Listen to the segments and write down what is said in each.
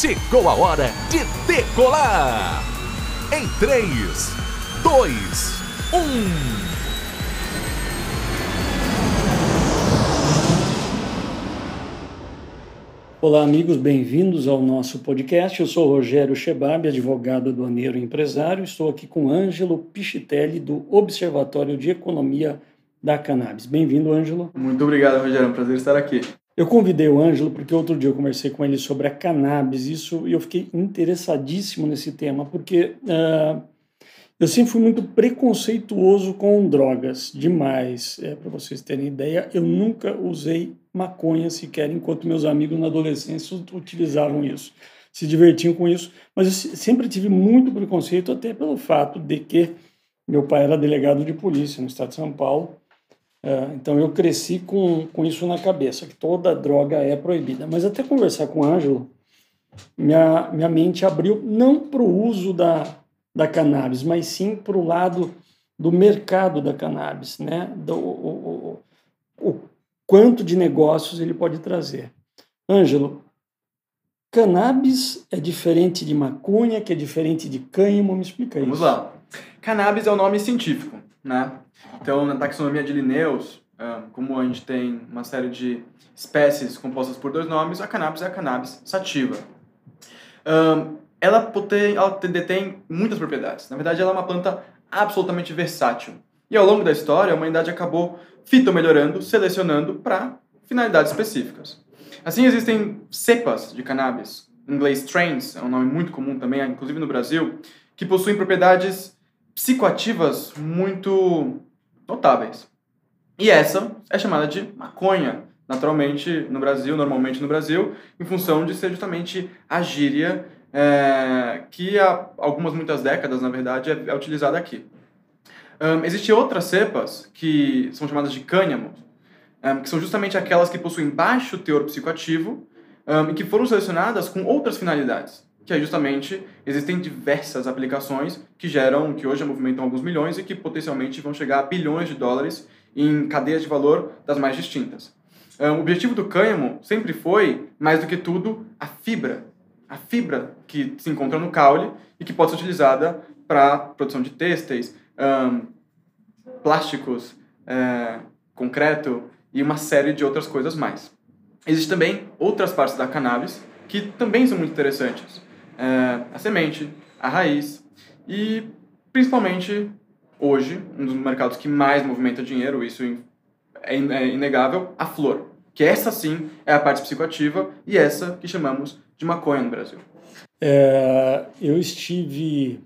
Chegou a hora de decolar! Em 3, 2, 1. Olá, amigos, bem-vindos ao nosso podcast. Eu sou Rogério Chebab, advogado aduaneiro e empresário. Estou aqui com Ângelo Pichitelli, do Observatório de Economia da Cannabis. Bem-vindo, Ângelo. Muito obrigado, Rogério. É um prazer estar aqui. Eu convidei o Ângelo porque outro dia eu conversei com ele sobre a cannabis, isso e eu fiquei interessadíssimo nesse tema, porque uh, eu sempre fui muito preconceituoso com drogas, demais. É, Para vocês terem ideia, eu nunca usei maconha sequer, enquanto meus amigos na adolescência utilizavam isso, se divertiam com isso. Mas eu sempre tive muito preconceito, até pelo fato de que meu pai era delegado de polícia no estado de São Paulo. Uh, então eu cresci com, com isso na cabeça, que toda droga é proibida. Mas até conversar com o Ângelo, minha, minha mente abriu não para o uso da, da cannabis, mas sim para o lado do mercado da cannabis, né? Do, o, o, o quanto de negócios ele pode trazer. Ângelo, cannabis é diferente de maconha, que é diferente de cânhamo, me explica Vamos isso. Vamos lá. Cannabis é o nome científico, né? Então, na taxonomia de Linnaeus, como a gente tem uma série de espécies compostas por dois nomes, a cannabis é a cannabis sativa. Ela, potém, ela detém muitas propriedades. Na verdade, ela é uma planta absolutamente versátil. E ao longo da história, a humanidade acabou fitomelhorando, selecionando para finalidades específicas. Assim, existem cepas de cannabis, em inglês strains, é um nome muito comum também, inclusive no Brasil, que possuem propriedades psicoativas muito notáveis. E essa é chamada de maconha, naturalmente no Brasil, normalmente no Brasil, em função de ser justamente a gíria é, que há algumas, muitas décadas, na verdade, é, é utilizada aqui. Um, Existem outras cepas que são chamadas de cânhamo, um, que são justamente aquelas que possuem baixo teor psicoativo um, e que foram selecionadas com outras finalidades que é justamente existem diversas aplicações que geram, que hoje movimentam alguns milhões e que potencialmente vão chegar a bilhões de dólares em cadeias de valor das mais distintas. Um, o objetivo do cânhamo sempre foi, mais do que tudo, a fibra. A fibra que se encontra no caule e que pode ser utilizada para produção de têxteis, um, plásticos, é, concreto e uma série de outras coisas mais. Existem também outras partes da cannabis que também são muito interessantes é, a semente, a raiz e, principalmente, hoje, um dos mercados que mais movimenta dinheiro, isso é, é inegável, a flor. Que essa sim é a parte psicoativa e essa que chamamos de maconha no Brasil. É, eu estive,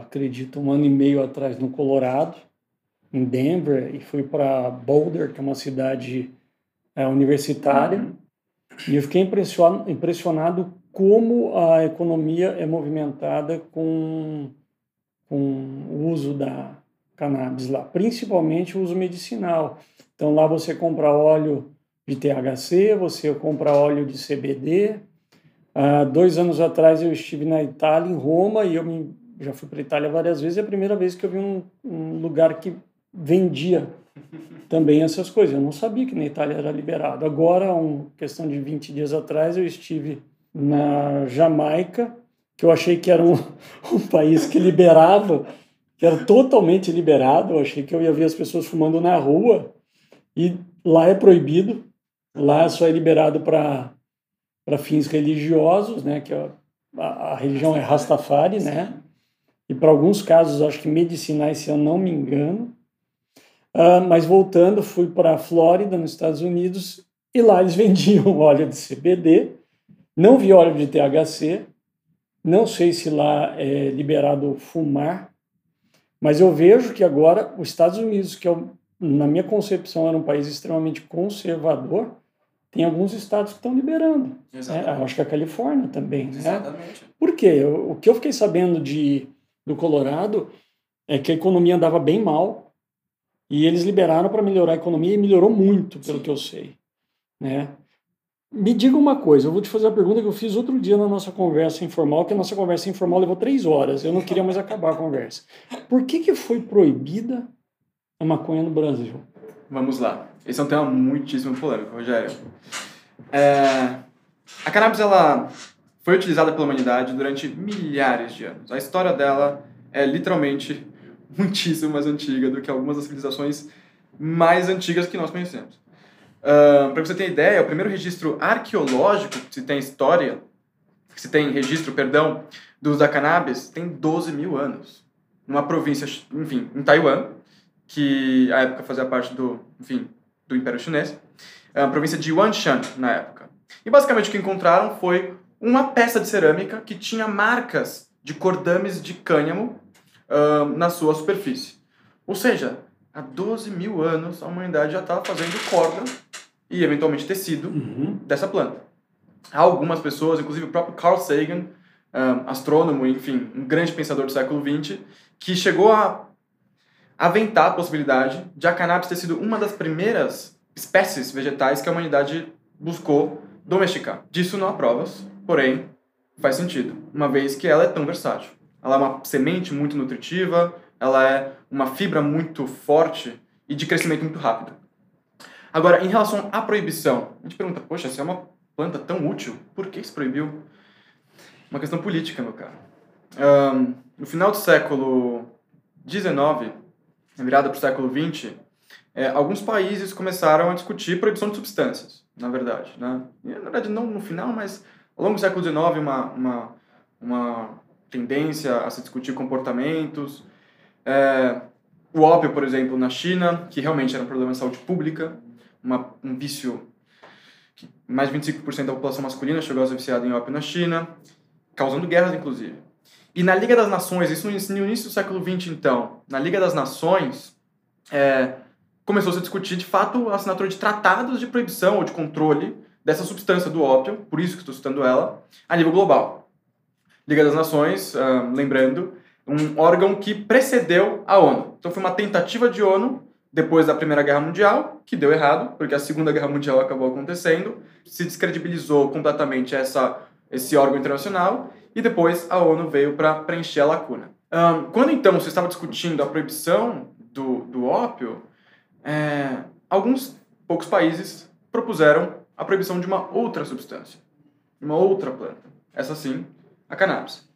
acredito, um ano e meio atrás no Colorado, em Denver, e fui para Boulder, que é uma cidade é, universitária, uhum. e eu fiquei impressionado, impressionado como a economia é movimentada com, com o uso da cannabis lá, principalmente o uso medicinal. Então lá você compra óleo de THC, você compra óleo de CBD. Há dois anos atrás eu estive na Itália, em Roma, e eu me, já fui para a Itália várias vezes. É a primeira vez que eu vi um, um lugar que vendia também essas coisas. Eu não sabia que na Itália era liberado. Agora, uma questão de 20 dias atrás, eu estive na Jamaica, que eu achei que era um, um país que liberava, que era totalmente liberado. Eu achei que eu ia ver as pessoas fumando na rua e lá é proibido. Lá só é liberado para fins religiosos, né? Que a, a, a religião é Rastafari, né? E para alguns casos, acho que medicinais, se eu não me engano. Uh, mas voltando, fui para a Flórida, nos Estados Unidos, e lá eles vendiam óleo de CBD não vi óleo de THC, não sei se lá é liberado fumar, mas eu vejo que agora os Estados Unidos, que é, na minha concepção era um país extremamente conservador, tem alguns estados que estão liberando. Né? Acho que a Califórnia também. Né? Exatamente. Por quê? O que eu fiquei sabendo de, do Colorado é que a economia andava bem mal e eles liberaram para melhorar a economia e melhorou muito, pelo Sim. que eu sei. Né? Me diga uma coisa, eu vou te fazer a pergunta que eu fiz outro dia na nossa conversa informal, que a nossa conversa informal levou três horas, eu não queria mais acabar a conversa. Por que, que foi proibida a maconha no Brasil? Vamos lá. Esse é um tema muitíssimo polêmico, Rogério. É... A cannabis ela foi utilizada pela humanidade durante milhares de anos. A história dela é literalmente muitíssimo mais antiga do que algumas das civilizações mais antigas que nós conhecemos. Para você ter ideia, o primeiro registro arqueológico que se tem história, que se tem registro, perdão, do da cannabis, tem 12 mil anos. Numa província, enfim, em Taiwan, que à época fazia parte do, enfim, do Império Chinês, a província de Yuanshan, na época. E basicamente o que encontraram foi uma peça de cerâmica que tinha marcas de cordames de cânhamo uh, na sua superfície. Ou seja, há 12 mil anos a humanidade já estava fazendo corda e eventualmente tecido uhum. dessa planta. Há algumas pessoas, inclusive o próprio Carl Sagan, um, astrônomo, enfim, um grande pensador do século XX, que chegou a aventar a possibilidade de a cannabis ter sido uma das primeiras espécies vegetais que a humanidade buscou domesticar. Disso não há provas, porém faz sentido, uma vez que ela é tão versátil. Ela é uma semente muito nutritiva, ela é uma fibra muito forte e de crescimento muito rápido. Agora, em relação à proibição, a gente pergunta, poxa, se é uma planta tão útil, por que se proibiu? Uma questão política, meu caro. Um, no final do século XIX, virada para o século XX, é, alguns países começaram a discutir proibição de substâncias, na verdade. Né? E, na verdade, não no final, mas ao longo do século XIX, uma, uma, uma tendência a se discutir comportamentos. É, o ópio, por exemplo, na China, que realmente era um problema de saúde pública, uma, um vício que mais de 25% da população masculina chegou a ser viciada em ópio na China, causando guerras, inclusive. E na Liga das Nações, isso no início do século XX, então, na Liga das Nações, é, começou -se a discutir, de fato, a assinatura de tratados de proibição ou de controle dessa substância do ópio, por isso que estou citando ela, a nível global. Liga das Nações, uh, lembrando, um órgão que precedeu a ONU. Então foi uma tentativa de ONU depois da Primeira Guerra Mundial, que deu errado, porque a Segunda Guerra Mundial acabou acontecendo, se descredibilizou completamente essa, esse órgão internacional, e depois a ONU veio para preencher a lacuna. Um, quando então se estava discutindo a proibição do, do ópio, é, alguns poucos países propuseram a proibição de uma outra substância, uma outra planta. Essa sim, a cannabis.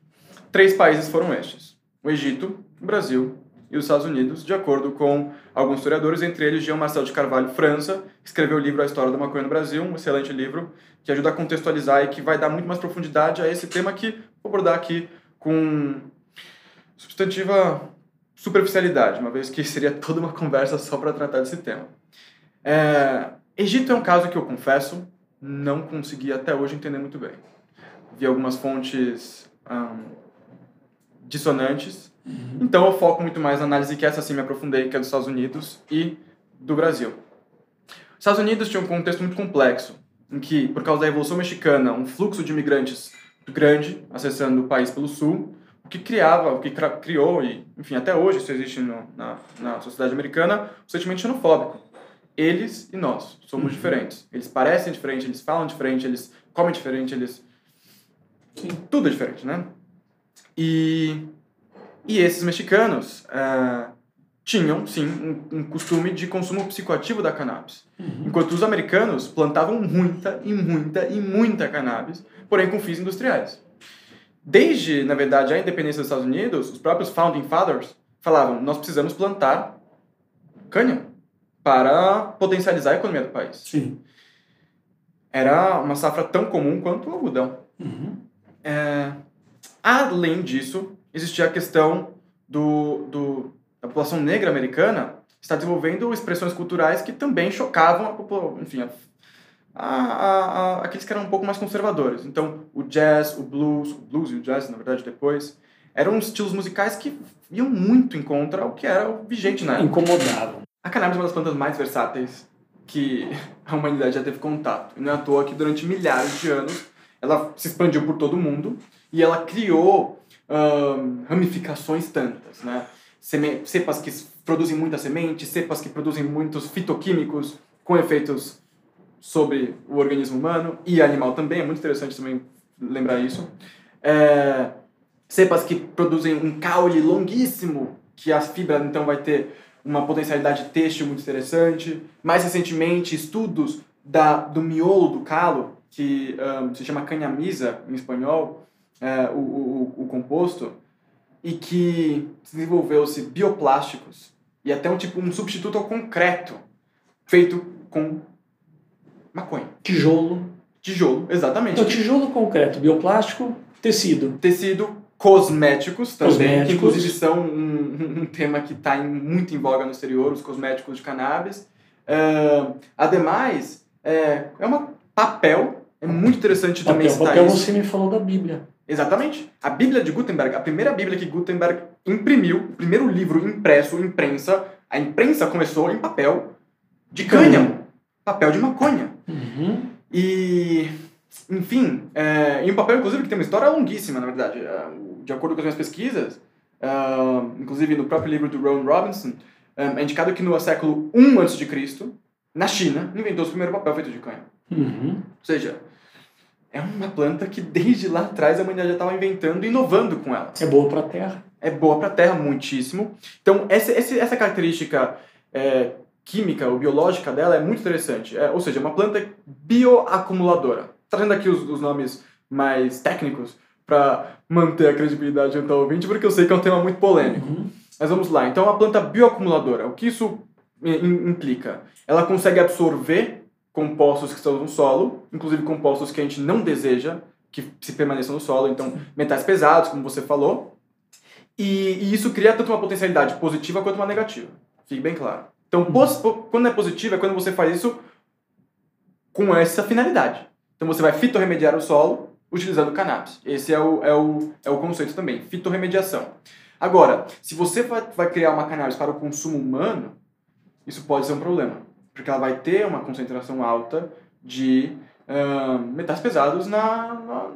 Três países foram estes: o Egito, o Brasil e os Estados Unidos, de acordo com alguns historiadores, entre eles Jean Marcel de Carvalho França, que escreveu o livro A História da Maconha no Brasil, um excelente livro que ajuda a contextualizar e que vai dar muito mais profundidade a esse tema que vou abordar aqui com substantiva superficialidade, uma vez que seria toda uma conversa só para tratar desse tema. É, Egito é um caso que eu confesso não consegui até hoje entender muito bem. Vi algumas fontes dissonantes, uhum. então eu foco muito mais na análise que essa sim me aprofundei, que é dos Estados Unidos e do Brasil. Os Estados Unidos tinha um contexto muito complexo, em que, por causa da Revolução Mexicana, um fluxo de imigrantes grande acessando o país pelo sul, o que criava, o que criou, e enfim, até hoje isso existe no, na, na sociedade americana, o sentimento xenofóbico. Eles e nós somos uhum. diferentes. Eles parecem diferentes, eles falam diferente, eles comem diferente, eles. Sim. Tudo é diferente, né? E, e esses mexicanos uh, tinham, sim, um, um, costume de consumo psicoativo da cannabis. Uhum. Enquanto os americanos plantavam muita e muita e muita cannabis, porém com fins industriais. Desde, na verdade, a independência dos Estados Unidos, os próprios Founding Fathers falavam: nós precisamos plantar cânhamo para potencializar a economia do país. Sim. Era uma safra tão comum quanto o algodão. Uhum. É, além disso, existia a questão do, do, da população negra americana estar desenvolvendo expressões culturais que também chocavam a população, enfim, a, a, a, aqueles que eram um pouco mais conservadores. Então, o jazz, o blues, o blues e o jazz, na verdade, depois, eram estilos musicais que iam muito em contra ao que era vigente na época. Incomodavam. A cannabis é uma das plantas mais versáteis que a humanidade já teve contato. E não é à toa que durante milhares de anos ela se expandiu por todo o mundo e ela criou um, ramificações tantas, né? Seme cepas que produzem muita semente, cepas que produzem muitos fitoquímicos com efeitos sobre o organismo humano e animal também, é muito interessante também lembrar isso. É, cepas que produzem um caule longuíssimo, que a fibra então vai ter uma potencialidade têxtil muito interessante. Mais recentemente, estudos da, do miolo do calo, que um, se chama canhamisa, em espanhol, é, o, o, o composto, e que desenvolveu-se bioplásticos e até um tipo um substituto ao concreto feito com maconha. Tijolo. Tijolo, exatamente. Então, tijolo, concreto, bioplástico, tecido. Tecido, cosméticos também, Cosméticos. que inclusive são um, um tema que está muito em voga no exterior, os cosméticos de cannabis. Ah, ademais, é, é um papel, é muito interessante também Papel, citar papel isso. você me falou da Bíblia. Exatamente. A Bíblia de Gutenberg, a primeira Bíblia que Gutenberg imprimiu, o primeiro livro impresso, imprensa, a imprensa começou em papel de cânhamo, papel de maconha. Uhum. E, enfim, é, e um papel, inclusive, que tem uma história longuíssima, na verdade. É, de acordo com as minhas pesquisas, ah, inclusive no próprio livro do Ron Robinson, é indicado que no século I a.C., na China, inventou-se o primeiro papel feito de cânhamo. Uhum. Ou seja, é uma planta que desde lá atrás a humanidade já estava inventando e inovando com ela. É boa para a terra. É boa para a terra, muitíssimo. Então, essa, essa, essa característica é, química ou biológica dela é muito interessante. É, ou seja, é uma planta bioacumuladora. Trazendo aqui os, os nomes mais técnicos para manter a credibilidade junto ao ouvinte, porque eu sei que é um tema muito polêmico. Uhum. Mas vamos lá. Então, é uma planta bioacumuladora. O que isso im- implica? Ela consegue absorver compostos que estão no solo, inclusive compostos que a gente não deseja que se permaneçam no solo, então metais pesados, como você falou. E, e isso cria tanto uma potencialidade positiva quanto uma negativa. Fique bem claro. Então, po- quando é positivo é quando você faz isso com essa finalidade. Então, você vai fitorremediar o solo utilizando cannabis. Esse é o, é o, é o conceito também, fitorremediação. Agora, se você vai criar uma cannabis para o consumo humano, isso pode ser um problema. Porque ela vai ter uma concentração alta de ahn, metais pesados na, na,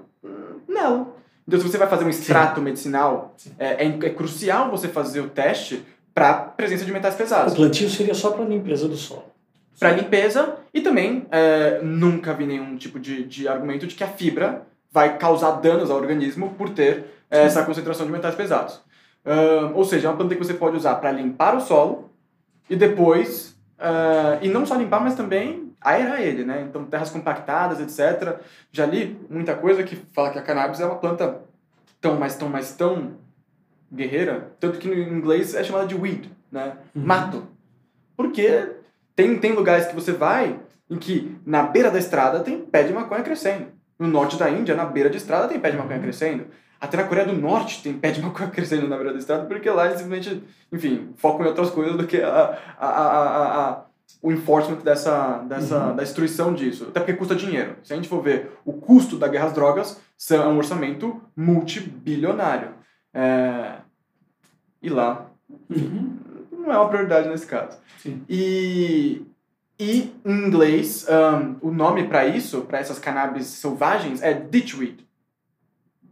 nela. Então, se você vai fazer um extrato medicinal, é, é, é crucial você fazer o teste para presença de metais O pesados. plantio seria só para limpeza do solo. Para limpeza e também é, nunca vi nenhum tipo de, de argumento de que a fibra vai causar danos ao organismo por ter é, essa concentração de metais pesados. Ahn, ou seja, é uma planta que você pode usar para limpar o solo e depois, ah, e não só limpar, mas também aerar ele, né? Então, terras compactadas, etc. Já li muita coisa que fala que a cannabis é uma planta tão, mais tão, mais tão guerreira, tanto que no inglês é chamada de weed, né? Uhum. Mato. Porque tem, tem lugares que você vai em que na beira da estrada tem pé de maconha crescendo. No norte da Índia, na beira de estrada, tem pé de maconha crescendo. Até na Coreia do Norte tem pé de maconha crescendo na beira da estrada, porque lá eles simplesmente, enfim, focam em outras coisas do que a, a, a, a, o enforcement dessa, dessa, da destruição disso. Até porque custa dinheiro. Se a gente for ver o custo da guerra às drogas, são- é um orçamento multibilionário. É, E lá Uhum. não é uma prioridade nesse caso. Sim. E, e em inglês, um, o nome para isso, para essas cannabis selvagens, é ditchweed.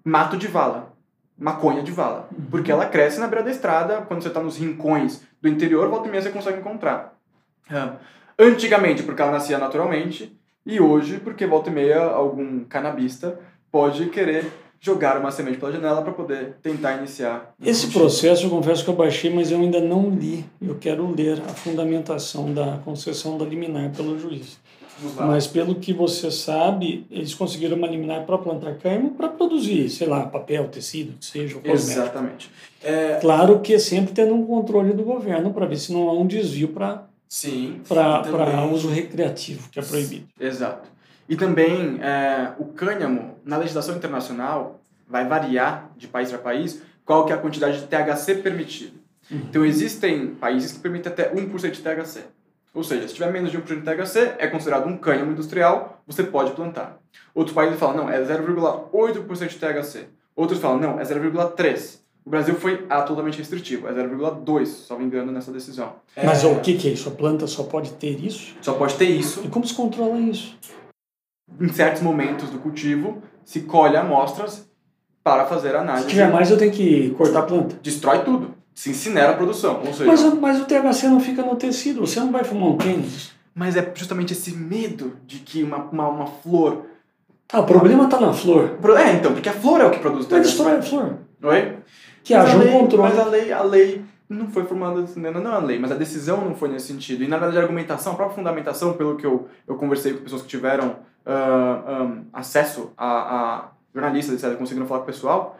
Mato de vala. Maconha de vala. Uhum. Porque ela cresce na beira da estrada, quando você está nos rincões do interior, volta e meia você consegue encontrar. Ah, Antigamente, porque ela nascia naturalmente, e hoje, porque volta e meia algum canabista pode querer jogar uma semente pela janela para poder tentar iniciar. Esse processo eu confesso que eu baixei, mas eu ainda não li. Eu quero ler a fundamentação da concessão da liminar pelo juiz. Mas pelo que você sabe, eles conseguiram uma liminar para plantar cânhamo para produzir, sei lá, papel, tecido, que seja. Exatamente. É, Claro que sempre tendo um controle do governo para ver se não há um desvio para sim. para também- uso recreativo, que é proibido. Exato. E também é, o cânhamo, na legislação internacional, vai variar de país para país qual que é a quantidade de THC permitida. Uhum. Então existem países que permitem até 1% de THC. Ou seja, se tiver menos de 1% de THC, é considerado um cânhamo industrial, você pode plantar. Outros países falam, não, é 0,8% de THC. Outros falam, não, é 0,3%. O Brasil foi absolutamente restritivo, é 0,2%, se não me engano, nessa decisão. Mas É, o que, que é isso? A planta só pode ter isso? Só pode ter isso E como se controla isso? em certos momentos do cultivo, se colhe amostras para fazer Se análise. tiver mais, eu tenho que cortar a planta. Destrói tudo. Se incinera a produção. Ou seja, Mas, mas, o- mas THC não fica no tecido, você não vai fumar um tênis. é justamente esse medo de que uma, uma, uma flor. Ah, o problema está na flor. É, então, porque a flor é o que produz o THC. destrói a flor. Oi? Que Mas haja a um lei- controle. Mas a lei, a lei não foi formada, não é uma lei, mas a decisão não foi nesse sentido. E, na verdade, a argumentação, a própria fundamentação, pelo que eu, eu conversei com pessoas que tiveram uh, ah, um, acesso a, a jornalistas, etc., conseguiram falar com o pessoal,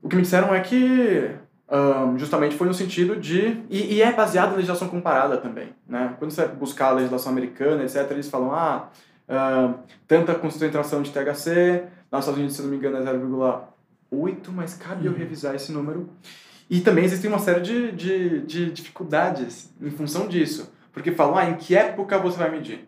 o que me disseram é que um, justamente foi no sentido de... E, e, é baseado em legislação comparada também. Né? Quando você buscar a legislação americana, etc., eles falam, ah, uh, tanta concentração de THC, nos Estados Unidos, se não me engano, é 0,8, mas cabe eu uhum. revisar esse número. E também existem uma série de, de, de dificuldades em função disso. Porque falam, ah, em que época você vai medir?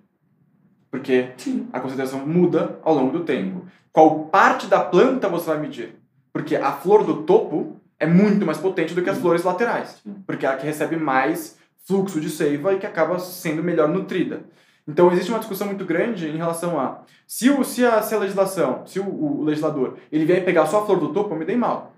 Porque Sim. a concentração muda ao longo do tempo. Qual parte da planta você vai medir? Porque a flor do topo é muito mais potente do que as flores laterais. Porque é a que recebe mais fluxo de seiva e que acaba sendo melhor nutrida. Então existe uma discussão muito grande em relação a se, o, se, a, se a legislação, se o, o legislador, ele vier pegar só a flor do topo, eu me dei mal.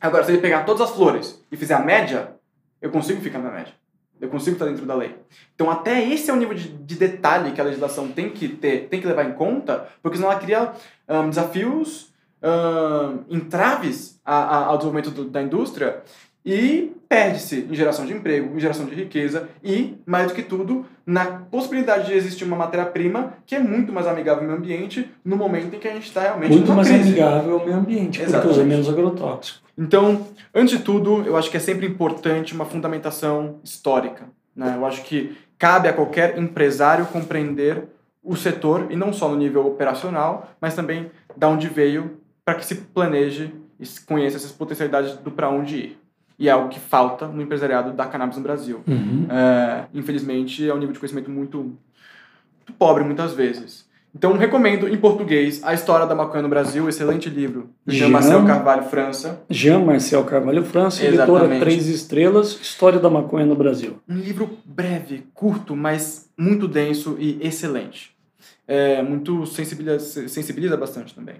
Agora, se ele pegar todas as flores e fizer a média, eu consigo ficar na média. Eu consigo estar dentro da lei. Então, até esse é o nível de, de detalhe que a legislação tem que ter, tem que levar em conta, porque senão ela cria um, desafios, um, entraves a, a, ao desenvolvimento do, da indústria e perde-se em geração de emprego, em geração de riqueza e, mais do que tudo, na possibilidade de existir uma matéria-prima que é muito mais amigável ao meio ambiente no momento em que a gente está realmente muito mais crise. amigável ao meio ambiente, Exatamente. porque usa menos agrotóxico. Então, antes de tudo, eu acho que é sempre importante uma fundamentação histórica. Né? Eu acho que cabe a qualquer empresário compreender o setor, e não só no nível operacional, mas também da onde veio, para que se planeje e conheça essas potencialidades do para onde ir e é algo que falta no empresariado da cannabis no Brasil. Uhum. É, infelizmente, é um nível de conhecimento muito, muito, pobre muitas vezes. Então, recomendo em português A História da Maconha no Brasil, excelente livro, Jean Marcel Carvalho França. Jean Marcel Carvalho França, editora Três Estrelas, História da Maconha no Brasil. Um livro breve, curto, mas muito denso e excelente. É, muito sensibiliza, sensibiliza bastante também.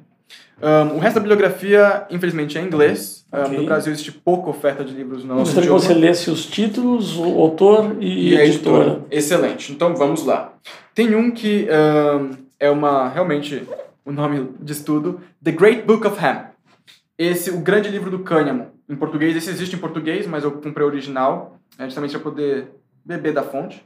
Um, o resto da bibliografia, infelizmente, é em inglês. Okay. Um, no Brasil existe pouca oferta de livros no nosso Gostaria que você lesse os títulos, o autor e, e a editora. editora. Excelente. Então, vamos lá. Tem um que um, é uma, realmente, o nome de estudo, The Great Book of Hemp. Esse, o grande livro do cânhamo. Em português, esse existe em português, mas eu comprei o original, né, justamente para poder beber da fonte.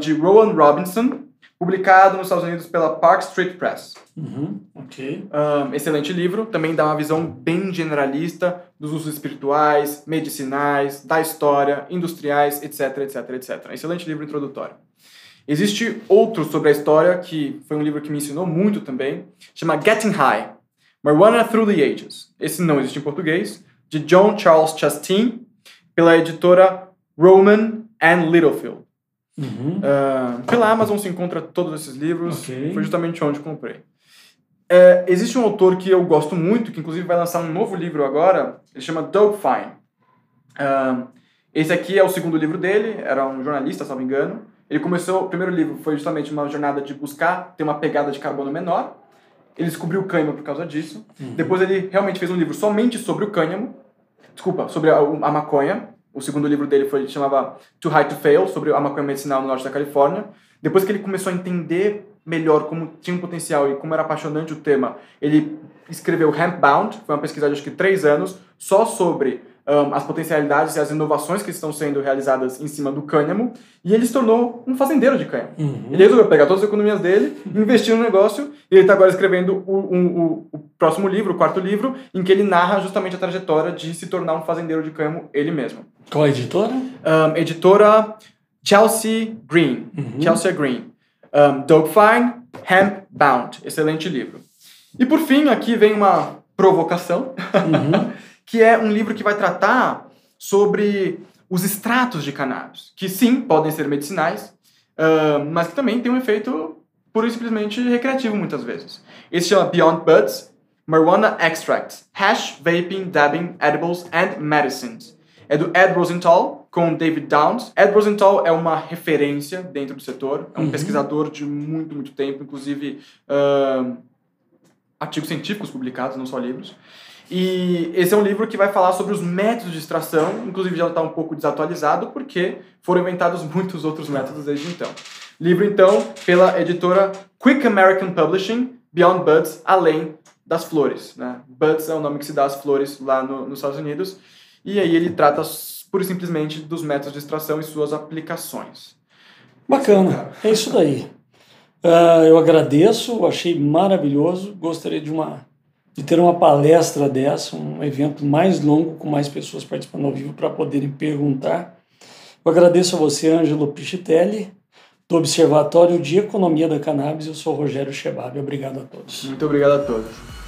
de Rowan Robinson, publicado nos Estados Unidos pela Park Street Press. Uhum, ok. Um, excelente livro, também dá uma visão bem generalista dos usos espirituais, medicinais, da história, industriais, etc, etc, etc. Excelente livro introdutório. Existe outro sobre a história, que foi um livro que me ensinou muito também, chama Getting High, Marijuana Through the Ages. Esse não existe em português, de John Charles Chastain, pela editora Roman and Littlefield. Uhum. Uh, pela Amazon se encontra todos esses livros. Okay. Foi justamente onde comprei. É, existe um autor que eu gosto muito, que inclusive vai lançar um novo livro agora. Ele chama Doug Fine. Uh, esse aqui é o segundo livro dele. Era um jornalista, se não me engano. Ele começou, o primeiro livro foi justamente uma jornada de buscar ter uma pegada de carbono menor. Ele descobriu o cânhamo por causa disso. Uhum. Depois ele realmente fez um livro somente sobre o cânhamo. Desculpa, sobre a, a maconha. O segundo livro dele foi chamava Too High to Fail, sobre a maconha medicinal no norte da Califórnia. Depois que ele começou a entender melhor como tinha um potencial e como era apaixonante o tema, ele escreveu Hempbound, foi uma pesquisa de acho que três anos, só sobre um, as potencialidades e as inovações que estão sendo realizadas em cima do cânhamo, e ele se tornou um fazendeiro de cânhamo. Uhum. Ele resolveu pegar todas as economias dele, investir no negócio, e ele está agora escrevendo o, um, o, o, próximo livro, o quarto livro, em que ele narra justamente a trajetória de se tornar um fazendeiro de cânhamo ele mesmo. Qual a editora? Um, editora Chelsea Green. Uhum. Chelsea Green. Um, Doug Fine, Hemp Bound. Excelente livro. E por fim, aqui vem uma provocação. Uhum. que é um livro que vai tratar sobre os extratos de cannabis, que sim, podem ser medicinais, uh, mas que também tem um efeito pura e simplesmente recreativo muitas vezes. Esse chama Beyond Buds, Marijuana Extracts, Hash, Vaping, Dabbing, Edibles and Medicines. É do Ed Rosenthal com David Downs. Ed Rosenthal é uma referência dentro do setor, é um uhum. pesquisador de muito, muito tempo, inclusive uh, artigos científicos publicados, não só livros. E esse é um livro que vai falar sobre os métodos de extração, inclusive já está um pouco desatualizado, porque foram inventados muitos outros métodos desde então. Livro, então, pela editora Quick American Publishing, Beyond Buds, Além das Flores. Né? Buds é o nome que se dá às flores lá no, nos Estados Unidos. E aí ele trata pura e simplesmente dos métodos de extração e suas aplicações. Bacana, é isso daí. Uh, eu agradeço, achei maravilhoso. Gostaria de, uma, de ter uma palestra dessa, um evento mais longo, com mais pessoas participando ao vivo para poderem perguntar. Eu agradeço a você, Ângelo Pichitelli, do Observatório de Economia da Cannabis. Eu sou Rogério Chebab. Obrigado a todos. Muito obrigado a todos.